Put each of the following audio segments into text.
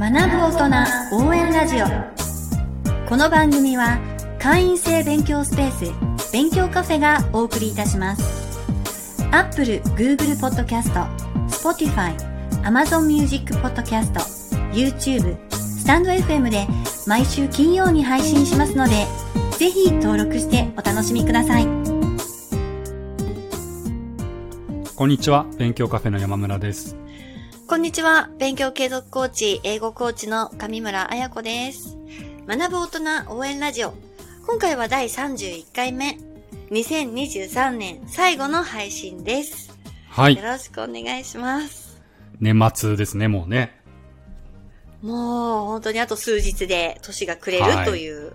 学ぶ大人応援ラジオ。この番組は会員制勉強スペース勉強カフェがお送りいたします。Apple、Google Podcast、Spotify、Amazon Music Podcast、YouTube、スタンド FM で毎週金曜に配信しますのでぜひ登録してお楽しみください。こんにちは。勉強カフェの山村です。こんにちは。勉強継続コーチ、英語コーチの上村彩子です。学ぶ大人応援ラジオ。今回は第31回目。2023年最後の配信です。はいよろしくお願いします。年末ですねもうねもう本当にあと数日で年が暮れはいるという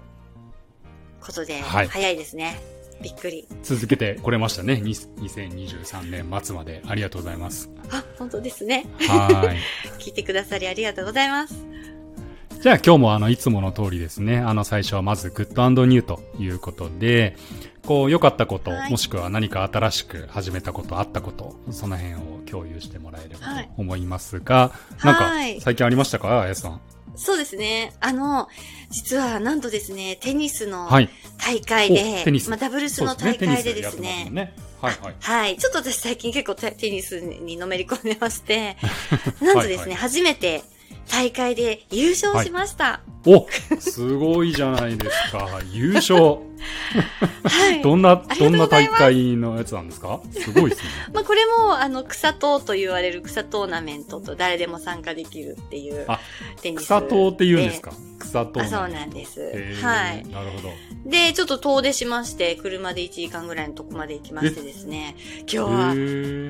ことで、はい早いですね。びっくり。続けてこれましたね。に2023年末まで。ありがとうございます。あ、本当ですね。はい。聞いてくださりありがとうございます。じゃあ今日もあのいつもの通りですね。あの最初はまずグッドニューということでこう良かったこと、はい。もしくは何か新しく始めたことあったことその辺を共有してもらえればはい。と思いますが、なんはい。か最近ありましたかあやさん？そうですね。あの、実はなんとですね、テニスのはい。大会で、おテニス。まあ、ダブルスの大会でですね。はいはい。はい。ちょっと私最近結構テテニスにのめり込んでまして、なんとですね、はいはい。初めて大会で優勝しました。おすごいじゃないですか 優勝はい。どんな、どな大うんございます会のやつなんですか？すごいですね。まあ、これも、あの、草党と言われる草トーナメントと誰でも参加できるっていうあテニス。草党って言うんですか？草党あ、そうなんです。はい。なるほど。で、ちょっと遠出しまして、車で1時間ぐらいのとこまで行きましてですね、今日は、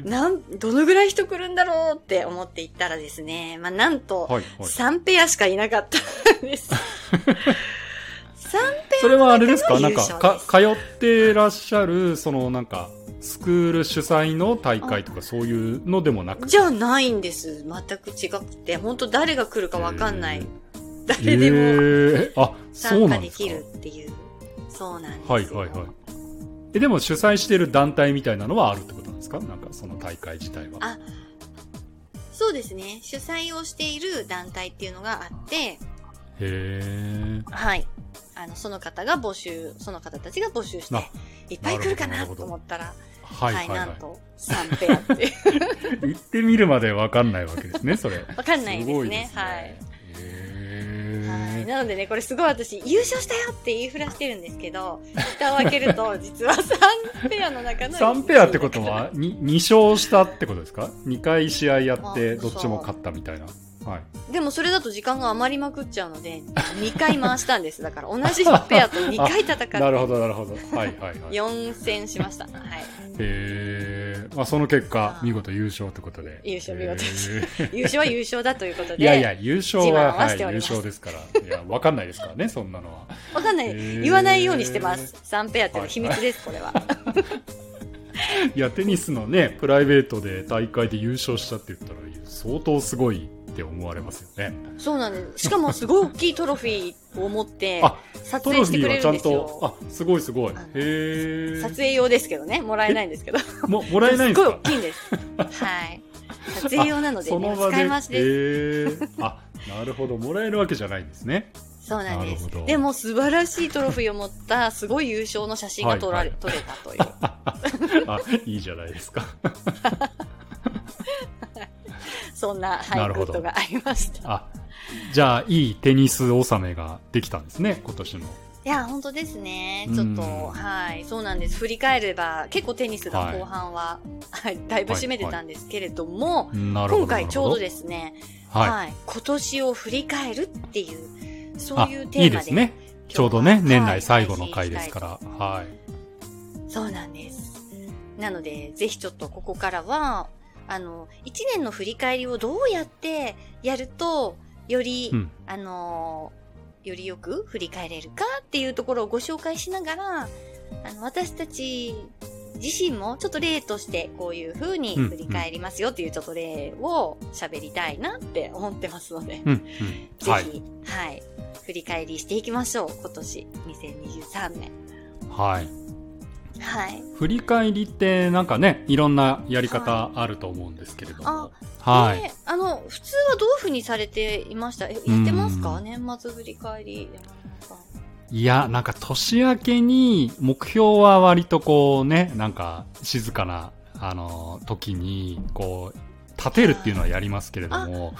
なん、どのぐらい人来るんだろうって思って行ったらですね、まあ、なんと、はいはい。3ペアしかいなかったんです。3ペそれはあれですか？のなんかか、通ってらっしゃる、そのなんか、スクール主催の大会とかそういうのでもなく？アじゃないんです。全く違くて、本当誰が来るかわかんない。誰でも参なんですか？加できるっていう。そうなんですよ。はいはいはい。え、でも主催してる団体みたいなのはあるってことなんですか？なんかその大会自体は。あそうですね。主催をしている団体っていうのがあって、へえ。はい。あの、その方が募集、その方たちが募集してあ、いっぱい来るかなと思ったら、はいはいはい。なんと3ペアって。行ってみるまでわかんないわけですね、それ。わかんないですね。ごいですはい。へなのでね、これすごい私、優勝したよって言いふらしてるんですけど、蓋を開けると、実は3ペアの中の3ペアってことは 2, 2勝したってことですか ?2 回試合やってあどっちも勝ったみたいな。はい。でもそれだと時間が余りまくっちゃうので、2回回したんです。だから同じペアと2回戦って、なるほど、なるほど。はいはいはい。へ4戦しました。はい。え。まあその結果、見事優勝ってことで。優勝見事ですへー 優勝は優勝だということで。いやいや、優勝は、ははい、優勝ですから。いや、わかんないですからね、そんなのは。わかんない。へー言わないようにしてます。3ペアっていうのは秘密です、これは。いや、テニスのね、プライベートで大会で優勝したって言ったら、相当すごいって思われますよね。そうなんです。しかもすごい大きいトロフィーを持って、あ、撮影してくれィーはちゃんとるんですよ。、あ、すごいすごい。へ。撮影用ですけどね、もらえないんですけど。も、もらえないんですすごいか大きいんです。はい。撮影用なので、ね、その場で。使い回しです。あ、なるほど。もらえるわけじゃないんですね。そうなんです。でも素晴らしいトロフィーを持った、すごい優勝の写真が撮られ、はい撮れたという。あ、いいじゃないですか。そんな、はい、なるほどグッドがありました。あ、じゃあ、いいテニス納めができたんですね、今年の。いや、本当ですね。ちょっと、うんはい、そうなんです。振り返れば、結構テニスがはい後半は、はい、だいぶ占めてたんですけれども、なるほど。今回ちょうどす。ですね、はい。はい、今年を振り返るっていう、そうあ、いういテーマで。いですね。ちょうどね、はい年内最後の回ですから。はい。そうなんです。なので、ぜひちょっとここからは、あの、一年の振り返りをどうやってやると、より、うんあの、よりよく振り返れるかっていうところをご紹介しながら、あの、私たち自身もちょっと例としてこういう風に振り返りますよっていうちょっと例を喋りたいなって思ってますので、うん、うん。ぜひ、ははいい、振り返りしていきましょう。今年、2023年。はい。はい。振り返りってなんかね、いろんなやり方あると思うんですけれども。あはい。ねあの、普通はどういうふうにされていました？え、やってますか？うん年末振り返り。いや、なんか年明けに目標は割とこうね、なんか静かな、あの、時に、こう、立てるっていうのはやりますけれども、ね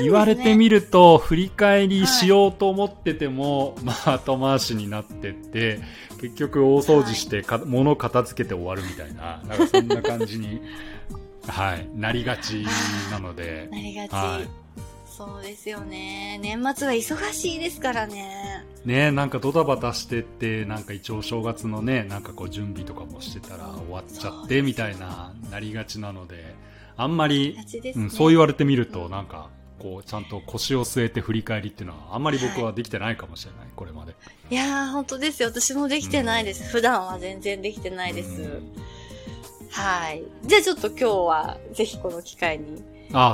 言われてみると、振り返りしようと思ってても、まあ後回しになってって、結局大掃除してか、物片付けて終わるみたいな、なんかそんな感じに、はい、なりがちなので、なりがち。はいそうですよね。年末は忙しいですからね。ねなんかドタバタしてって、なんか一応正月のね、なんかこう準備とかもしてたら終わっちゃってみたいな、なりがちなので、あんまりね。うん、そう言われてみると、なんか、こう、ちゃんと腰を据えて振り返りっていうのは、あんまり僕はできてないかもしれない、これまで。いやー、本当ですよ。私もできてないです。普段は全然できてないです。うんはい。じゃあちょっと今日は、ぜひこの機会に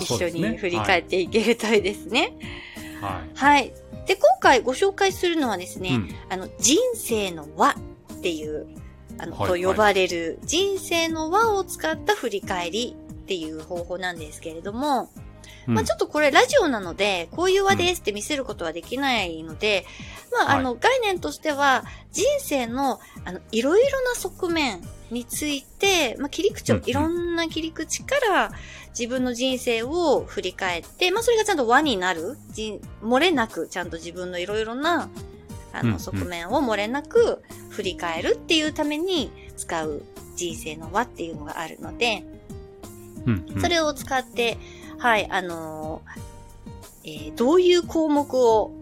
一緒。に振り返っていけるといいですね。はい。はい。で、今回ご紹介するのはですね、うんあの、人生の輪っていう、あの、はいと呼ばれる、人生の輪を使った振り返りっていう方法なんですけれども、うん。まあちょっとこれラジオなので、こういう輪ですって見せることはできないので、まああの、概念としては、人生の、あの、いろいろな側面について、まあ切り口をうんうん。いろんな切り口から自分の人生を振り返って、まあそれがちゃんと輪になる、人漏れなくちゃんと自分のいろいろな、あの、うんうん。側面を漏れなく振り返るっていうために使う人生の輪っていうのがあるので、うんうんそれを使って、はい、あのーえーどういう項目を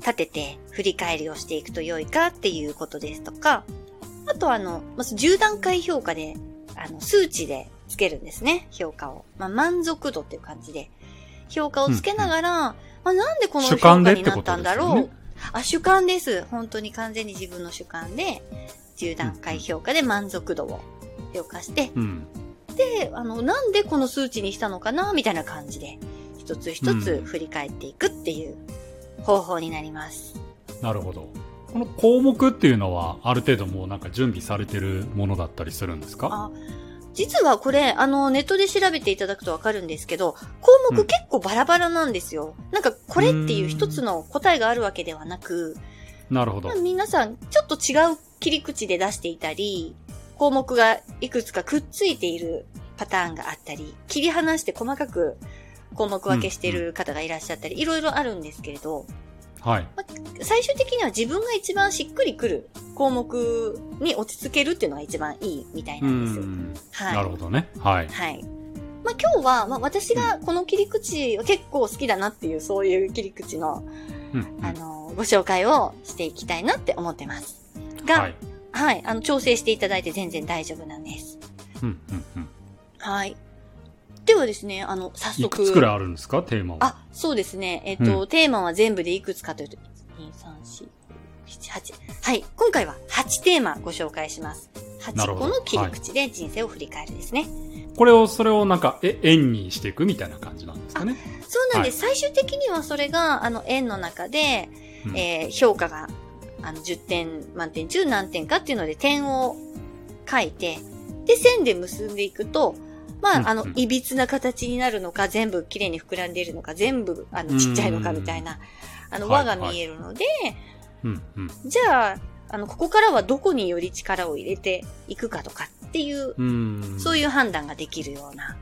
立てて振り返りをしていくと良いかっていうことですとか、あとあの、まず10段階評価で、あの、数値でつけるんですね、評価を。まあ、満足度っていう感じで、評価をつけながら、まあ、なんでこの評価になったんだろう。あ、主観です。本当に完全に自分の主観で、10段階評価で満足度を評価して、うん。で、あの、なんでこの数値にしたのかなみたいな感じで、一つ一つ振り返っていくっていう方法になります。なるほど。この項目っていうのは、ある程度もうなんか準備されてるものだったりするんですか？あ実はこれ、あの、ネットで調べていただくとわかるんですけど、項目うん結構バラバラなんですよ。なんか、これっていう一つの答えがあるわけではなく、なるほどまあ。皆さん、ちょっと違う切り口で出していたり、項目がいくつかくっついているパターンがあったり、切り離して細かく項目分けしている方がいらっしゃったり、いろいろあるんですけれど、はい。最終的には自分が一番しっくりくる項目に落ち着けるっていうのが一番いいみたいうなんですよ。ん。はい。なるほどね。はい。はい。まあ今日は、まあ私がこの切り口は結構好きだなっていう、そういう切り口の、うんうんあの、ご紹介をしていきたいなって思ってます。が、はい。はい、あの、調整していただいて全然大丈夫なんです。うんうんうん。はい。ではですね、あの、早い速。くつくらいあるんですか？テーマは。あ、そうですね。えっ、と、うテーマは全部でいくつかというと、1、2、3、4、7、8。はい。今回は8テーマご紹介します。8なるほど個の切り口で人生を振り返るですね。これを、それをなんか、え、円にしていくみたいな感じなんですかね？そうなんです。最終的にはそれが、あの、円の中で、うんえー評価が、あの、10点満点中何点かっていうので点を書いて、で、線で結んでいくと、まあ、あのいびつな形になるのか、全部綺麗に膨らんでいるのか、全部、あの、ちっちゃいのかみたいな、あの、はい輪が見えるので。じゃあ、あの、ここからはどこにより力を入れていくかとかっていう、うん。そういう判断ができるような。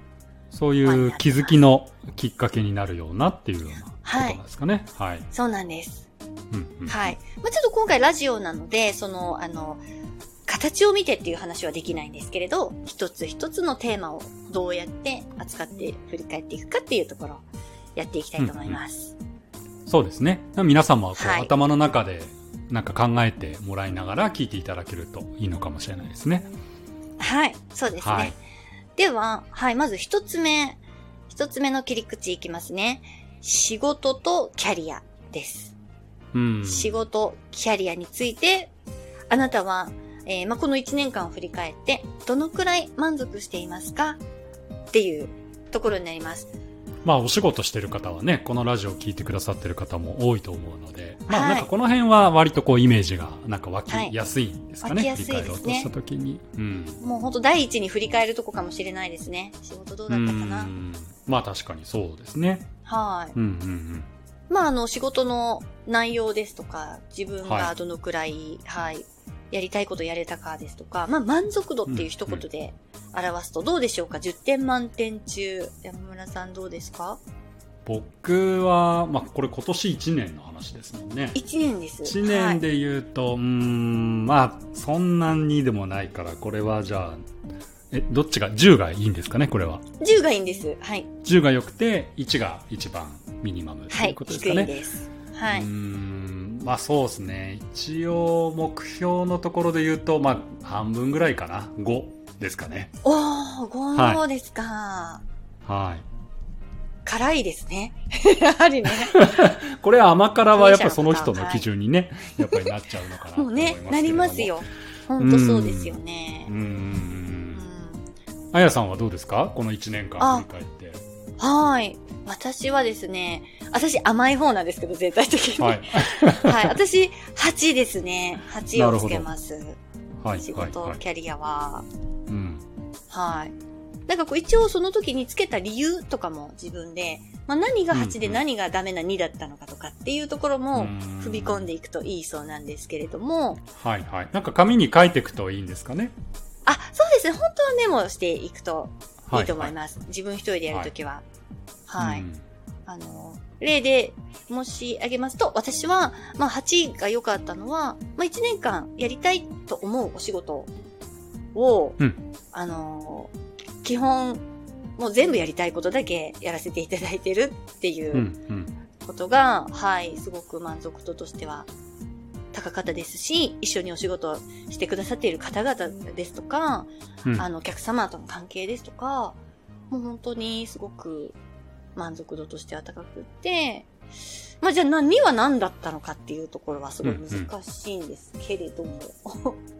そういう気づきのきっかけになるようなっていうようなことはいなんですかね。はい。そうなんです。うんうんはい。まあ、ちょっと今回ラジオなので、その、あの、形を見てっていう話はできないんですけれど、一つ一つのテーマをどうやって扱って振り返っていくかっていうところをやっていきたいと思います。そうですね。皆さんもこう、はい頭の中でなんか考えてもらいながら聞いていただけるといいのかもしれないですね。はい。そうですね。はいでは、はい。まず一つ目。一つ目の切り口いきますね。仕事とキャリアです。うん。仕事、キャリアについて、あなたは、えーまあ、この1年間を振り返って、どのくらい満足していますか？っていうところになります。まあお仕事してる方はね、このラジオを聞いてくださってる方も多いと思うので、まはいあなんかこの辺は割とこうイメージがなんか湧きはいやすいんですかね。湧きやすいですね振り返ろうとした時に。うん。もう本当第一に振り返るとこかもしれないですね。仕事どうだったかな。うんまあ確かにそうですね。はい。うんうんまあ、あの、仕事の内容ですとか、自分はいがどのくらい、はい、やりたいことやれたかですとか、まあ、満足度っていう一言で表すとどうでしょうか ?10 点満点中。山村さんどうですか？僕は、まあこれ今年1年の話ですもんね。?1 年です。1年で言うと、うーん、まあ、そんなにでもないから、これはじゃあ、え、どっちが、10がいいんですかね、これは。はい、10がいいんです。はい。10が良くて、1が一番ミニマムとはいいうことです低いかね。です。はい。ん、まあそうですね。一応、目標のところで言うと、まあ、半分ぐらいかな。5ですかね。おー、5ですか。はい。辛いですね。やはりね。これ甘辛はやっぱその人の基準にね、やっぱりなっちゃうのかなともう思いますけれども。ね、なりますよ。ほんとそうですよねう。ーうんん。あやさんはどうですか？この1年間振り返って。はい。私はですね、私甘い方なんですけど、全体的に。ははいい。。私、8ですね。8をつけます。はい。仕はい。事、はい。キャリアは。うん。はい。なんかこう一応その時につけた理由とかも自分で、まあ何が8で何がダメな2だったのかとかっていうところもうん踏み込んでいくといいそうなんですけれども、はい。はい。なんか紙に書いていくといいんですかね？あ、そうですね。本当はメモしていくといはいと思います。自分一人でやるときは。はい。うんあの、例で申し上げますと、私は、まあ8が良かったのは、まあ1年間やりたいと思うお仕事を、うんあの、基本、もう全部やりたいことだけやらせていただいてるっていうん。う。うんことが、はい、すごく満足度としては高かったですし、一緒にお仕事をしてくださっている方々ですとか、うん。あの、お客様との関係ですとか、もう本当にすごく満足度としては高くって、まあじゃあ何は何だったのかっていうところはすごい難しいんですけれども、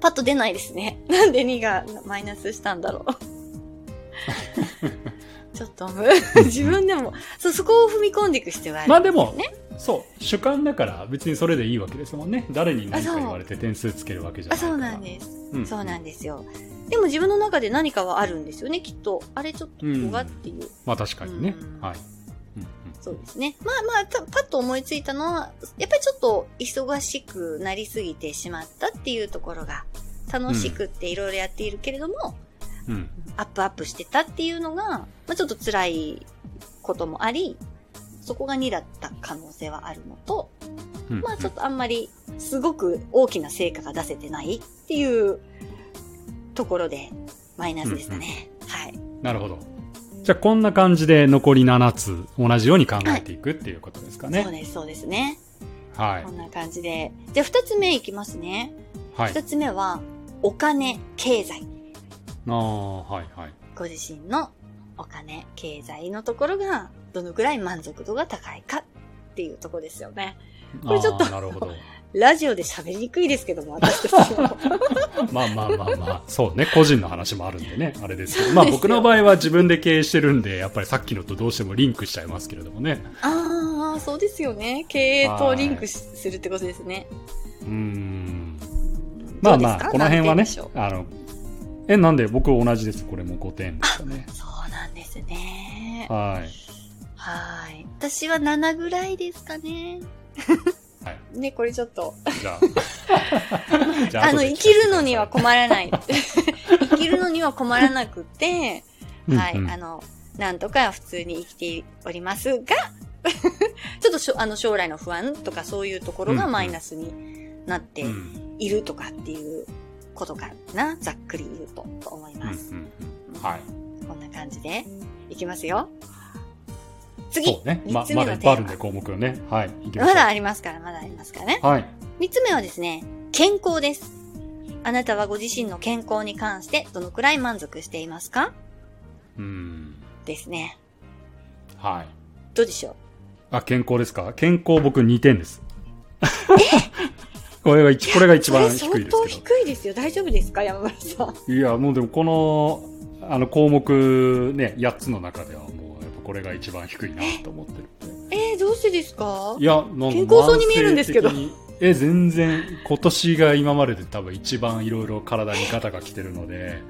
パッと出ないですね。なんで2がマイナスしたんだろう。ちょっとむ、自分でも、そう、そこを踏み込んでいく必要がある、まあでもね。そう。主観だから別にそれでいいわけですもんね。誰に何か言われて点数つけるわけじゃなあ、いから。そうなんです。うんそうなんですよ。でも自分の中で何かはあるんですよね、きっと。あれちょっとここがっていう。まあ確かにねうん。はい。うんそうですね。まあまあ、たパッと思いついたのは、やっぱりちょっと忙しくなりすぎてしまったっていうところが、楽しくっていろいろやっているけれども、うん。うん。アップアップしてたっていうのが、まあちょっと辛いこともあり、そこが2だった可能性はあるのと、うんまあちょっとあんまりすごく大きな成果が出せてないっていうところでマイナスでしたね。はい。なるほど。じゃあこんな感じで残り7つ同じように考えていくっていうことですかね。そうです、そうですね。はいこ。んな感じで。じゃあ二つ目いきますね。はい。二つ目は、お金、経済。ああ、はいはい。ご自身のお金、経済のところが、どのくらい満足度が高いかっていうところですよね。これちょっとあーなるほど。ラジオで喋りにくいですけども、私たちも。まあまあまあまあ、そうね、個人の話もあるんでね、あれですけど、まあ僕の場合は自分で経営してるんで、やっぱりさっきのとどうしてもリンクしちゃいますけれどもね。ああ、そうですよね。経営とリンクしするってことですね。うーん。まあまあ、この辺はねあの、え、なんで僕同じです？これも5点でしたね。そうですね。はい。はい。私は7ぐらいですかね。はい。ね、これちょっと。じゃあ。じゃあの、後で生きるのには困らない。生きるのには困らなくて、はい、うんうんあの、なんとか普通に生きておりますが、ちょっとしょあの将来の不安とかそういうところがマイナスになってうんいるとかっていうことかな、ざっくり言うと、と思いうんます。うんうんはい。こんな感じで、いきますよ。次そうね。まま目のテーマだいっぱいあるんで、項目をね。はい。いきまだありますから、まだありますからね。はい。三つ目はですね、健康です。あなたはご自身の健康に関してどのくらい満足していますか？うん。ですね。はい。どうでしょう？あ、健康ですか？健康僕2点です。これが一、これが一番低いですそれ相当け低いですよ。大丈夫ですか？山村さん。ど。いや、もうでもこの、あの項目ね、8つの中ではもう、やっぱこれが一番低いなと思ってる。えー、どうしてですか？いや、なんか健康そうに見えるんですけどえ、全然、今年が今までで多分一番いろいろ体にガタが来てるので、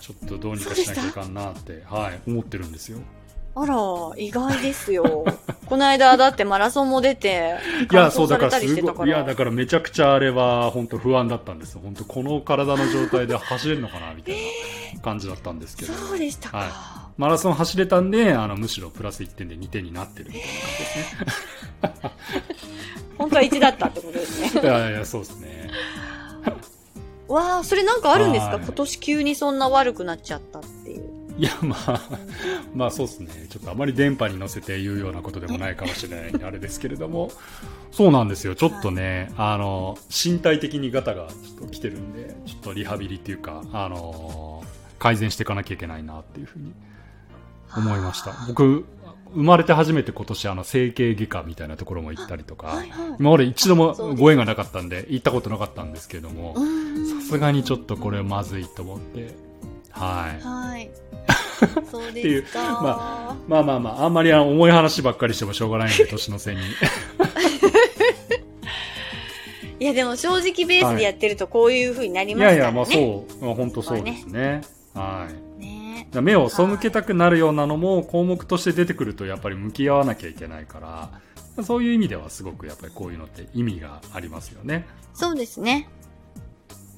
ちょっとどうにかしなきゃいかんなって、はい、思ってるんですよ。あら、意外ですよ。この間、だってマラソンも出て、いや、完そう、だからすごい、てたから。いや、だからめちゃくちゃあれは本当不安だったんですよ。本当この体の状態で走れるのかな、みたいな感じだったんですけど。そうでしたか。はマラソン走れたんで、あの、むしろプラス1点で2点になってるみたいな感じですね。本当は1だったってことですね。いやいや、そうですね。わあ、それなんかあるんですか？はい今年急にそんな悪くなっちゃったっていや、まあ、まあそうですね。ちょっとあまり電波に乗せて言うようなことでもないかもしれないんであれですけれども、そうなんですよ。ちょっとね、あの、身体的にガタがちょっと来てるんで、ちょっとリハビリっていうか、あの、改善していかなきゃいけないなっていうふうに思いました。僕、生まれて初めて今年あの整形外科みたいなところも行ったりとか、はいはい。今まで一度もご縁がなかったんで、行ったことなかったんですけれども、うんさすがにちょっとこれまずいと思って、はい。はい。そうていうですか。ままあまあまあ、あんまり重い話ばっかりしてもしょうがないんで、年の瀬に。いや、でも正直ベースでやってるとこういう風になりますからね。いやいや、まあそう、まあ、本当そうですね。はい。ね目を背けたくなるようなのも項目として出てくるとやっぱり向き合わなきゃいけないから、そういう意味ではすごくやっぱりこういうのって意味がありますよね。そうですね。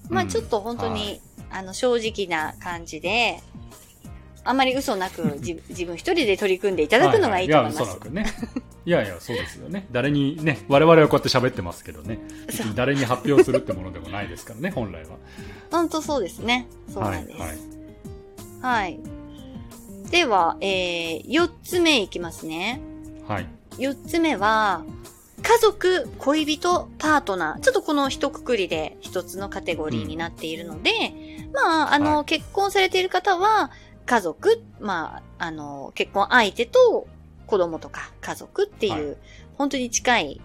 まあうんちょっと本当に、はいあの、正直な感じで、あまり嘘なく 自自分一人で取り組んでいただくのがいいと思います。ははや、嘘なくね。いやいや、そうですよね。誰にね、我々はこうやって喋ってますけどね、誰に発表するってものでもないですからね、本来は。本当そうですね。そうなんです。ははい。い、では、えー、4つ目いきますね。はい。4つ目は、家族、恋人、パートナー。ちょっとこの一括りで一つのカテゴリーになっているので、まあ、あの、はい結婚されている方は、家族、まあ、あの、結婚相手と子供とか家族っていう、は本当に近い、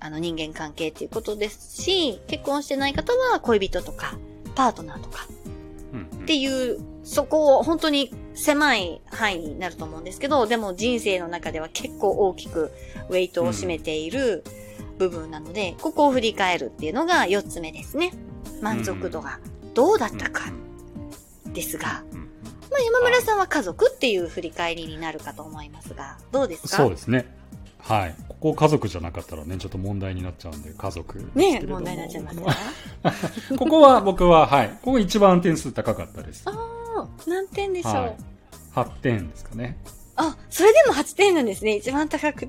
あの、人間関係っていうことですし、結婚してない方は恋人とか、パートナーとかうんうん。っていう、そこを本当に狭い範囲になると思うんですけど、でも人生の中では結構大きくウェイトを占めている部分なので、ここを振り返るっていうのが4つ目ですね。満足度がどうだったかですが、うんうんまあ山村さんは家族っていう振り返りになるかと思いますが、どうですか？そうですね。はい。ここ家族じゃなかったらね、ちょっと問題になっちゃうんで、家族ですけね。問題になっちゃいますか ここは僕は、はい。ここ一番点数高かったです。ああ、何点でしょう、はい。8点ですかね。あ、それでも8点なんですね。一番高く。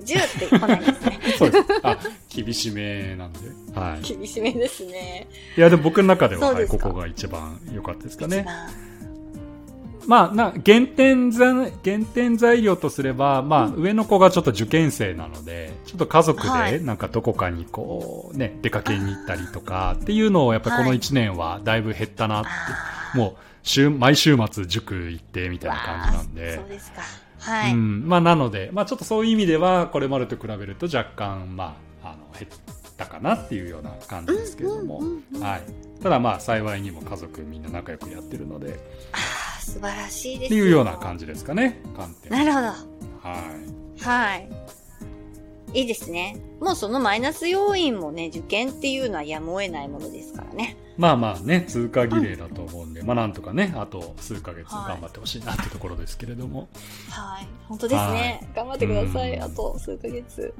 10って来ないですね。そうです。あ、厳しめなんで。はい。厳しめですね。いや、でも僕の中では、はい、ここが一番良かったですかね。一番。まあ、な、減点ざ、減点材料とすれば、まあ、うん上の子がちょっと受験生なので、ちょっと家族で、はいなんかどこかにこう、ね、出かけに行ったりとかっていうのを、やっぱりこのはい1年はだいぶ減ったなって、あーもう、週、毎週末塾行ってみたいな感じなんでそう。ですか。はい。うん。まあ、なので、まあ、ちょっとそういう意味では、これまでと比べると若干、まあ、あの、減ったかなっていうような感じですけれども。はい。ただまあ、幸いにも家族みんな仲良くやってるので、素晴らしいですっていうような感じですかね、観点。なるほど。はい。はい。いいですね。もうそのマイナス要因もね、受験っていうのはやむを得ないものですからね。まあまあね、通過儀礼だと思うんで、まあなんとかね、あと数ヶ月はい頑張ってほしいなってところですけれども。はい。本当ですね。頑張ってください。うんあと数ヶ月。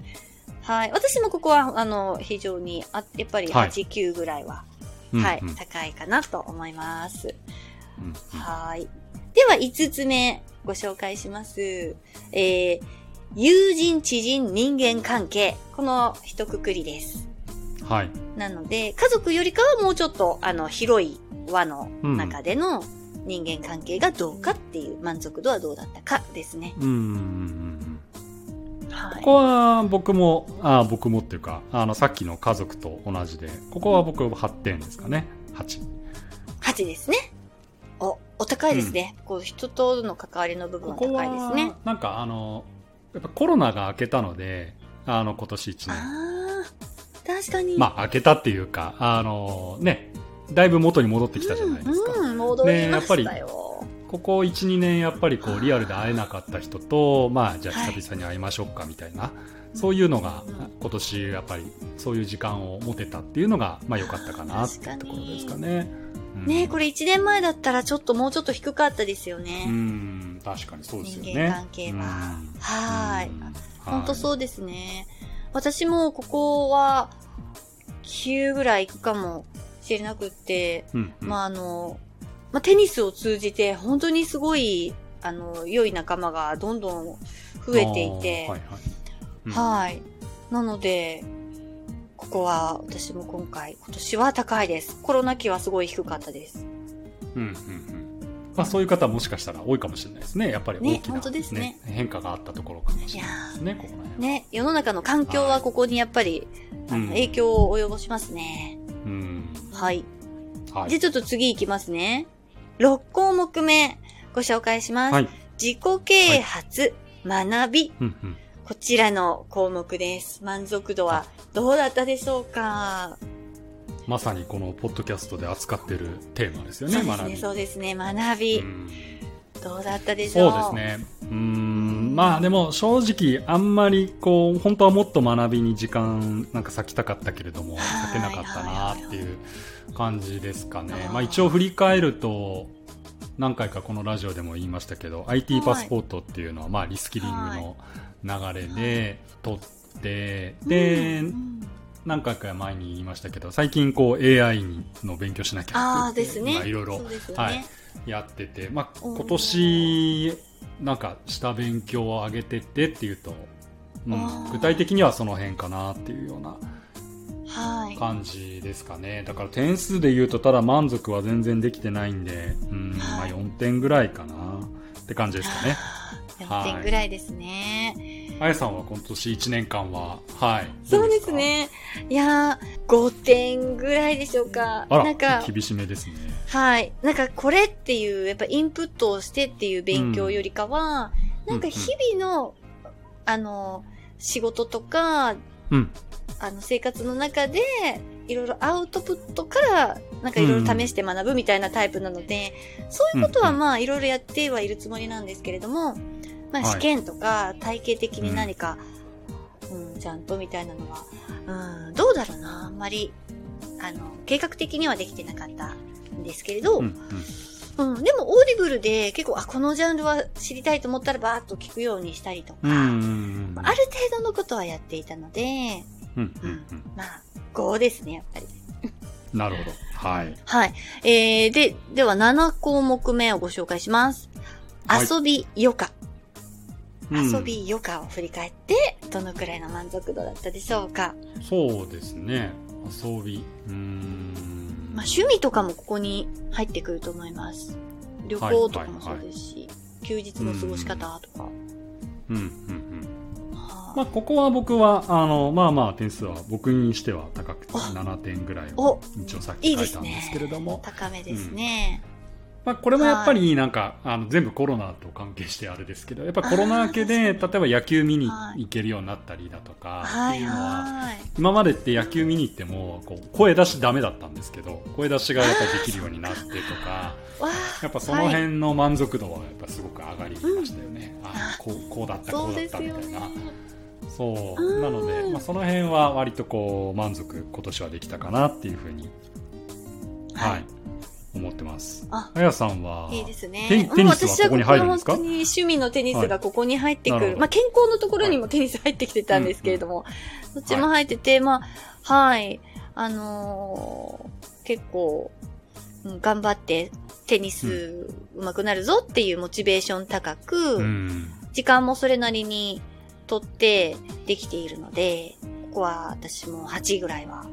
はい。私もここは、あの、非常に、あやっぱりはい8、9ぐらいは、うんはい、うん高いかなと思います。うんうんはい。では、5つ目、ご紹介します。えー、友人、知人、人間関係。この一括りです。はい。なので、家族よりかはもうちょっと、あの、広い輪の中での人間関係がどうかっていう満足度はどうだったかですね。うんうんうんうん。はい。ここは僕も、あ僕もっていうか、あの、さっきの家族と同じで、ここは僕8点ですかね。8。8ですね。お、お高いですね。こう、人との関わりの部分はここ高いですねは。、なんかあの、やっぱコロナが明けたので、あの、今年1年。ああ、確かに。まあ、明けたっていうか、あの、ね、だいぶ元に戻ってきたじゃないですか。うん、うん戻りましたねやっぱよ。ここ1、2年やっぱりこうリアルで会えなかった人と、まあじゃあはい久々に会いましょうかみたいな、そういうのが今年やっぱりそういう時間を持てたっていうのが、まあ良かったかなっていうところですかね。うん。ねこれ1年前だったらちょっともうちょっと低かったですよね。うん、確かにそうですよね。人間関係は。うん。はーい。うん。ほんとそうですね。私もここは9ぐらい行くかもしれなくって、うんうん。まああの、まあテニスを通じて本当にすごい、あの、良い仲間がどんどん増えていて、はいはい。うん。はい。なので、ここは私も今回、今年は高いです。コロナ期はすごい低かったです。うんうんうんまあ、そういう方もしかしたら多いかもしれないですね。やっぱり大ねきな、本当ですね変化があったところかもしれないですね、ここ。ね、世の中の環境はここにやっぱり、あのうん影響を及ぼしますね。うん。はい。はい。じゃあちょっと次行きますね。6項目目、ご紹介します。はい。自己啓発、学び。うんうん。こちらの項目です。満足度はどうだったでしょうか？まさにこのポッドキャストで扱ってるテーマですよね、そうですね、学び。そうですね、学び。うんどうだったでしょう？そうです。ね。うーん、まあでも正直あんまりこう、本当はもっと学びに時間なんか割きたかったけれども、はい割けなかったなっていう感じですかねまあ一応振り返ると、何回かこのラジオでも言いましたけど、IT パスポートっていうのはまあリスキリングの流れで取って、で、うん何回か前に言いましたけど、最近こう AI の勉強しなきゃってですね。まあいろいろ。やってて、まあ、うん今年なんかした勉強を上げてってっていうと、うん具体的にはその辺かなっていうようなはい。感じですかねだから点数で言うとただ満足は全然できてないんで、うんまあ、はい4点ぐらいかなって感じですかね4点ぐらいですね。あやさんは今年1年間ははいそうですどね。いやー、5点ぐらいでしょうか。あなんから厳しめですねはい。なんかこれっていう、やっぱインプットをしてっていう勉強よりかは、うんなんか日々の、あの、仕事とか、うんあの、生活の中で、いろいろアウトプットから、なんかいろいろ試して学ぶみたいなタイプなので、そういうことはうんうんまあいろいろやってはいるつもりなんですけれども、まあはい。試験とか体系的に何か、うん、ちゃんとみたいなのは、うん、どうだろうな、あんまり、あの、計画的にはできてなかったんですけれど、うんうん。うん、でもオーディブルで結構、あ、このジャンルは知りたいと思ったらバーッと聞くようにしたりとか、うんあある程度のことはやっていたので、うんうんうん。まあ、5ですね、やっぱり。なるほど。はい。はい。えー、で、では7項目目をご紹介します。はい。遊び余暇。うん。遊び余暇を振り返って、どのくらいの満足度だったでしょうか？そうですね。遊び。うーん。まあ、趣味とかもここに入ってくると思います。旅行とかもそうですし、休日の過ごし方とか。うんうんうん。はまあ、ここは僕は、あの、まあまあ点数は僕にしては高くてあ7点ぐらいおを一応さっき書いたんですけれども、高めですね。まあこれもやっぱりなんか、あの全部コロナと関係してあれですけど、やっぱコロナ明けで、例えば野球見に行けるようになったりだとか、はい。っていうのは、はい。今までって野球見に行っても、こう、声出しダメだったんですけど、声出しがやっぱりできるようになってとか、わやっぱその辺の満足度はやっぱすごく上がりましたよね。うん。あこうこうだった、こそううだったみたいな。。そう。うん。なので、まあ、その辺は割とこう満足今年はできたかなっていうふうに、はいはい思ってますああやさんはいいですね。テニスはここに入るんですか？私は本当に趣味のテニスがここに入ってくる。はいまあ健康のところにもテニス入ってきてたんですけれども、どっちも入ってて、まあ、はい。あのー結構、うん頑張ってテニス上手くなるぞっていうモチベーション高く、うん時間もそれなりにとってできているので、ここは私も8ぐらいは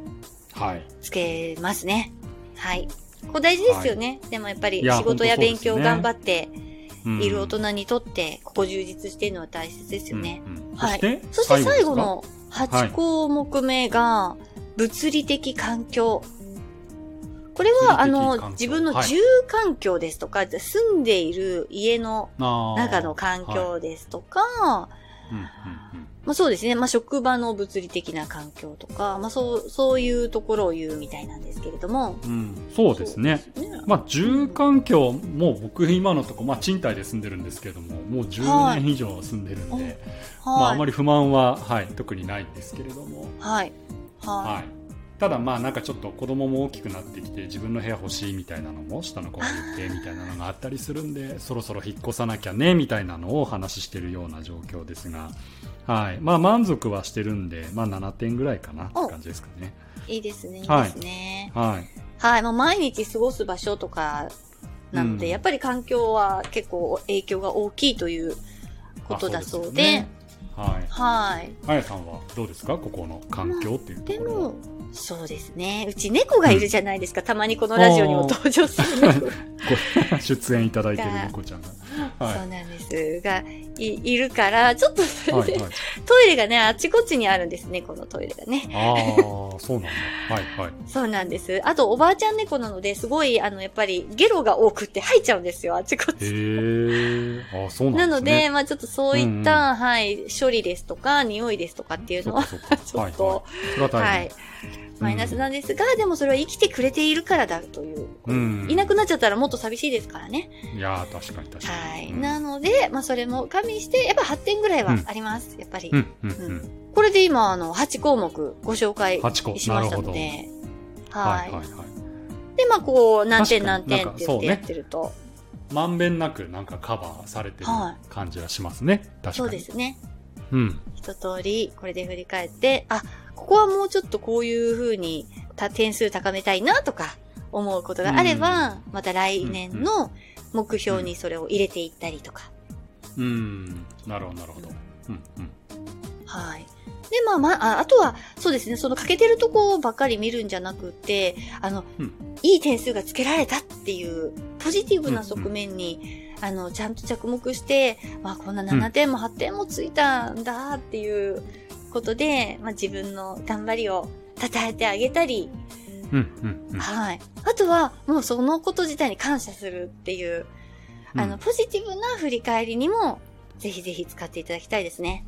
はいつけますね。はい。ここ大事ですよね。でもやっぱり仕事や勉強本当そうですね。頑張ってうん。いる大人にとって、ここ充実しているのは大切ですよね。うんうんはい。そして最後の8項目目が、物理的環境。これは、あの自分のはい住環境ですとか、住んでいる家の中の環境ですとか、まあそうですね。まあ職場の物理的な環境とか、まあそう、そういうところを言うみたいなんですけれども。うん、そうですね。すねまあ、住環境も僕今のとこ、まあ、賃貸で住んでるんですけれども、もう10年以上住んでるんで、はいまあ、あまり不満は、はい、特にないんですけれども、はい。ははい。ただまあなんかちょっと子供も大きくなってきて自分の部屋欲しいみたいなのも下の子が言ってみたいなのがあったりするんでそろそろ引っ越さなきゃねみたいなのをお話ししてるような状況ですが、はい。まあ満足はしてるんで、まあ7点ぐらいかなって感じですかね。い。いいですね。いいはいですね。はい。はい。まあ毎日過ごす場所とかなので、うんやっぱり環境は結構影響が大きいということだそうで。あすよねはい。はい。あやさんはどうですか？ここの環境っていうとでころは。も、そうですね。うち猫がいるじゃないですか。たまにこのラジオにも登場する 出演いただいてる猫ちゃんが。はい。そうなんです。が、い、いるから、ちょっとそれで、はいはい。トイレがね、あっちこっちにあるんですね、このトイレがね。ああ、そうなんだ。はいはい。そうなんです。あと、おばあちゃん猫なので、すごい、あの、やっぱり、ゲロが多くって吐いちゃうんですよ、あっちこっへち。え。あそうなんですね。なので、まあちょっとそういった、うんうんはい、処理ですとか、匂いですとかっていうのは、ち。ょっと、はいはい。それは大は変。い、マイナスなんですが、でもそれは生きてくれているからだという。うんいなくなっちゃったらもっと寂しいですからね。いやー確かに確かに。はい。うんなので、まあそれも加味して、やっぱ8点ぐらいはあります。やっぱり。うんうんうん。これで今、あの、8項目ご紹介8個しましたので。ははいい。はいはい。で、まあこう、何点何点って言ってやってると。まんべんなくなんかカバーされてるは感じがしますね。確かに。そうですね。うん。一通り、これで振り返って、あ、ここはもうちょっとこういう風にた点数高めたいなとか思うことがあれば、また来年の目標にそれを入れていったりとか。うん。なるほどなるほど。うんうん。はい。で、まあまあ、ああとは、そうですね、その欠けてるとこばっかり見るんじゃなくて、あの、うんいい点数がつけられたっていう、ポジティブな側面に、あの、ちゃんと着目して、まあ、こんな7点も8点もついたんだっていうことで、まあ、自分の頑張りを称えてあげたり、うんうんうん。はい。あとは、もうそのこと自体に感謝するっていう、あの、うんポジティブな振り返りにも、ぜひぜひ使っていただきたいですね。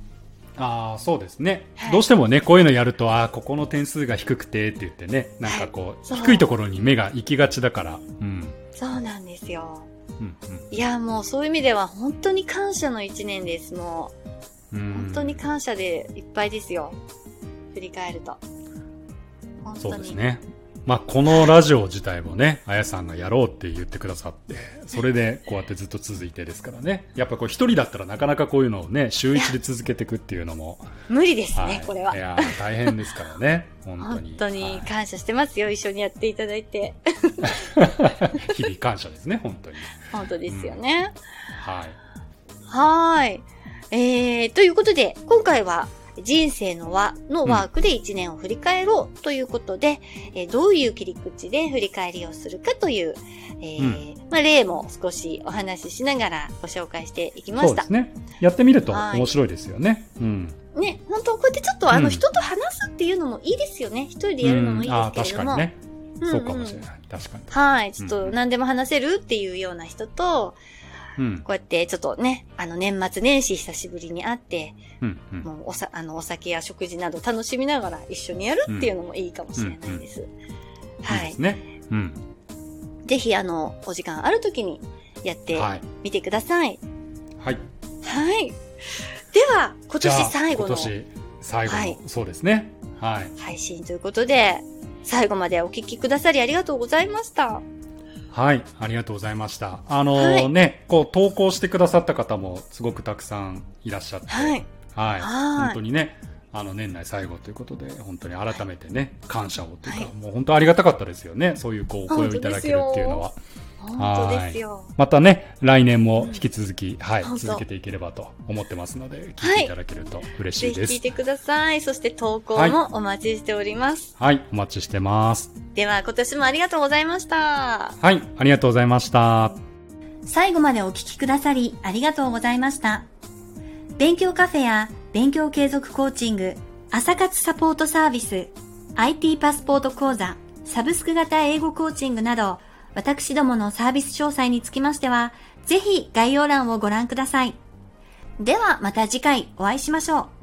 ああ、そうですね、はいどうしてもね、こういうのやると、ああ、ここの点数が低くてって言ってね、なんかこう、はい低いところに目が行きがちだから。うん。そうなんですよ。うんいや、もうそういう意味では本当に感謝の一年です。もうん。うう、ん本当に感謝でいっぱいですよ。振り返ると。本当に。そうですね。まあ、このラジオ自体もね、あやさんがやろうって言ってくださって、それでこうやってずっと続いてですからね。やっぱこう一人だったらなかなかこういうのをね、週一で続けていくっていうのも、無理ですいね、これは。いやー、大変ですからね。本当に。本当にはい感謝してますよ。一緒にやっていただいて。日々感謝ですね、本当に。本当ですよね。はい。はーい。えー、ということで、今回は、人生の輪のワークで1年を振り返ろうということで、えーどういう切り口で振り返りをするかという、えーまあ、例も少しお話ししながらご紹介していきましたそうです。ね。やってみるとはい面白いですよね。うん。ね、本当こうやってちょっとあの、うん人と話すっていうのもいいですよね。一人でやるのもいいですけれども。そうかもしれない。確かに。はい。ちょっと何でも話せるっていうような人と、うん。こうやってちょっとね、あの年末年始久しぶりに会って、うん。うん。もうおさ、あの、お酒や食事など楽しみながら一緒にやるっていうのもいいかもしれないです。いはいいです。ね。うん。ぜひ、あの、お時間ある時にやってはい。みてください。はい。はい。では、今年最後の今年最後の、はいそうですね。はい。配信ということで、最後までお聞きくださりありがとうございました。はい。ありがとうございました。あのはいね、こう、投稿してくださった方もすごくたくさんいらっしゃって。はい。はい。はい本当にね、あの、年内最後ということで、本当に改めてね、感謝をというか、はいもう本当ありがたかったですよね。そういう、こう、お声をいただけるっていうのは。本当ですよ。またね、来年も引き続き、はい本、当続けていければと思ってますので、聞はいいていただけると嬉しいです。ぜひ聞いてください。そして投稿はいもお待ちしております。はい、お待ちしてます。では、今年もありがとうございました。はい、ありがとうございました。最後までお聞きくださりありがとうございました。勉強カフェや勉強継続コーチング、朝活サポートサービス、IT パスポート講座、サブスク型英語コーチングなど、私どものサービス詳細につきましては、ぜひ概要欄をご覧ください。ではまた次回お会いしましょう。